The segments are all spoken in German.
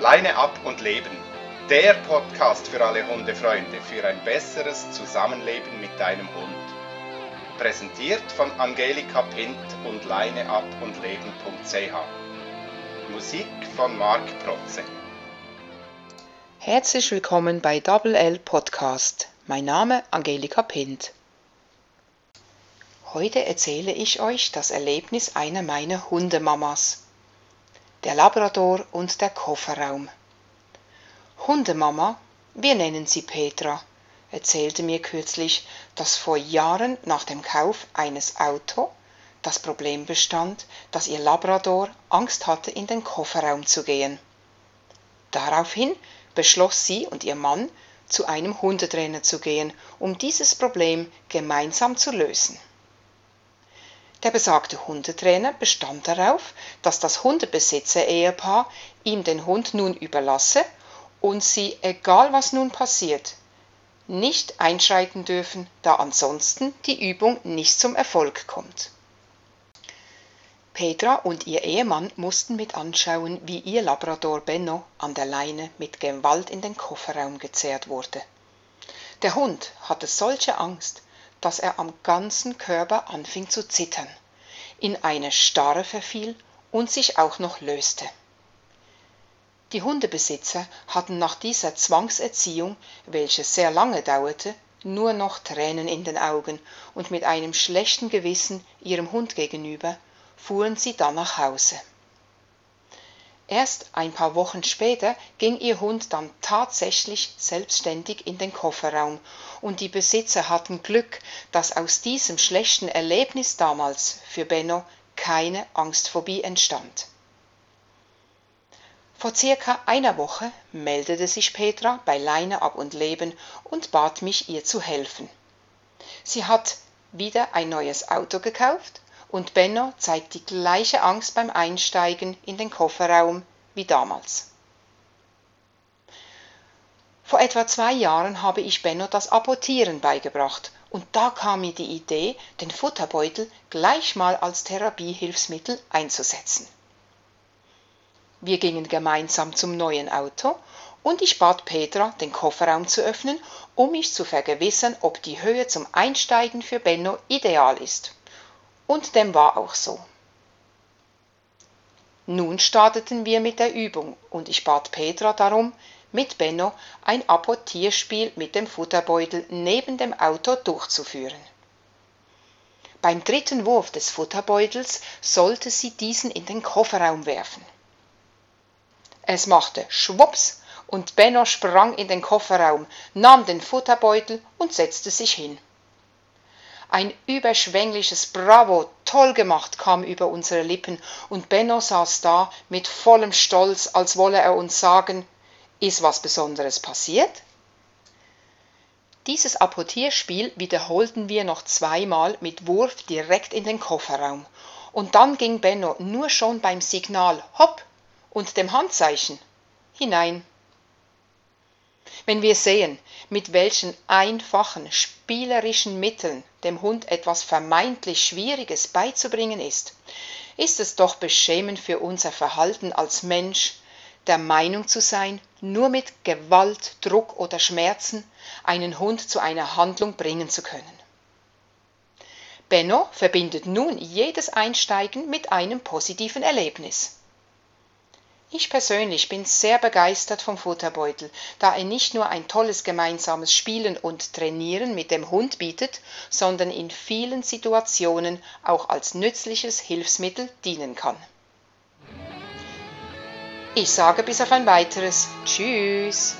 Leine ab und leben. Der Podcast für alle Hundefreunde für ein besseres Zusammenleben mit deinem Hund. Präsentiert von Angelika Pint und leineab und leben.ch. Musik von Marc Protze. Herzlich willkommen bei Double L Podcast. Mein Name Angelika Pint. Heute erzähle ich euch das Erlebnis einer meiner Hundemamas. Der Labrador und der Kofferraum. Hundemama, wir nennen sie Petra, erzählte mir kürzlich, dass vor Jahren nach dem Kauf eines Auto das Problem bestand, dass ihr Labrador Angst hatte, in den Kofferraum zu gehen. Daraufhin beschloss sie und ihr Mann, zu einem Hundetrainer zu gehen, um dieses Problem gemeinsam zu lösen. Der besagte Hundetrainer bestand darauf, dass das Hundebesitzer-Ehepaar ihm den Hund nun überlasse und sie, egal was nun passiert, nicht einschreiten dürfen, da ansonsten die Übung nicht zum Erfolg kommt. Petra und ihr Ehemann mussten mit anschauen, wie ihr Labrador Benno an der Leine mit Gewalt in den Kofferraum gezerrt wurde. Der Hund hatte solche Angst, dass er am ganzen Körper anfing zu zittern, in eine Starre verfiel und sich auch noch löste. Die Hundebesitzer hatten nach dieser Zwangserziehung, welche sehr lange dauerte, nur noch Tränen in den Augen und mit einem schlechten Gewissen ihrem Hund gegenüber fuhren sie dann nach Hause. Erst ein paar Wochen später ging ihr Hund dann tatsächlich selbstständig in den Kofferraum, und die Besitzer hatten Glück, dass aus diesem schlechten Erlebnis damals für Benno keine Angstphobie entstand. Vor circa einer Woche meldete sich Petra bei Leine ab und Leben und bat mich, ihr zu helfen. Sie hat wieder ein neues Auto gekauft und Benno zeigt die gleiche Angst beim Einsteigen in den Kofferraum wie damals. Vor etwa zwei Jahren habe ich Benno das Apportieren beigebracht und da kam mir die Idee, den Futterbeutel gleich mal als Therapiehilfsmittel einzusetzen. Wir gingen gemeinsam zum neuen Auto und ich bat Petra, den Kofferraum zu öffnen, um mich zu vergewissern, ob die Höhe zum Einsteigen für Benno ideal ist. Und dem war auch so. Nun starteten wir mit der Übung und ich bat Petra darum, mit Benno ein Apportierspiel mit dem Futterbeutel neben dem Auto durchzuführen. Beim dritten Wurf des Futterbeutels sollte sie diesen in den Kofferraum werfen. Es machte Schwups und Benno sprang in den Kofferraum, nahm den Futterbeutel und setzte sich hin. Ein überschwängliches Bravo, toll gemacht kam über unsere Lippen, und Benno saß da mit vollem Stolz, als wolle er uns sagen, ist was Besonderes passiert? Dieses Apportierspiel wiederholten wir noch zweimal mit Wurf direkt in den Kofferraum. Und dann ging Benno nur schon beim Signal Hopp und dem Handzeichen hinein. Wenn wir sehen, mit welchen einfachen, spielerischen Mitteln dem Hund etwas vermeintlich Schwieriges beizubringen ist, ist es doch beschämend für unser Verhalten als Mensch, der Meinung zu sein, nur mit Gewalt, Druck oder Schmerzen einen Hund zu einer Handlung bringen zu können. Benno verbindet nun jedes Einsteigen mit einem positiven Erlebnis. Ich persönlich bin sehr begeistert vom Futterbeutel, da er nicht nur ein tolles gemeinsames Spielen und Trainieren mit dem Hund bietet, sondern in vielen Situationen auch als nützliches Hilfsmittel dienen kann. Ich sage bis auf ein weiteres Tschüss.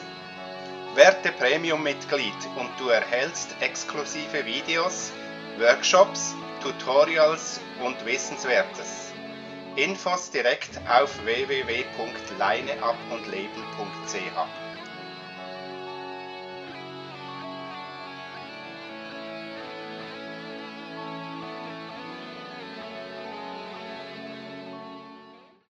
Werte Premium-Mitglied und du erhältst exklusive Videos, Workshops, Tutorials und Wissenswertes. Infos direkt auf www.leineabundleben.ch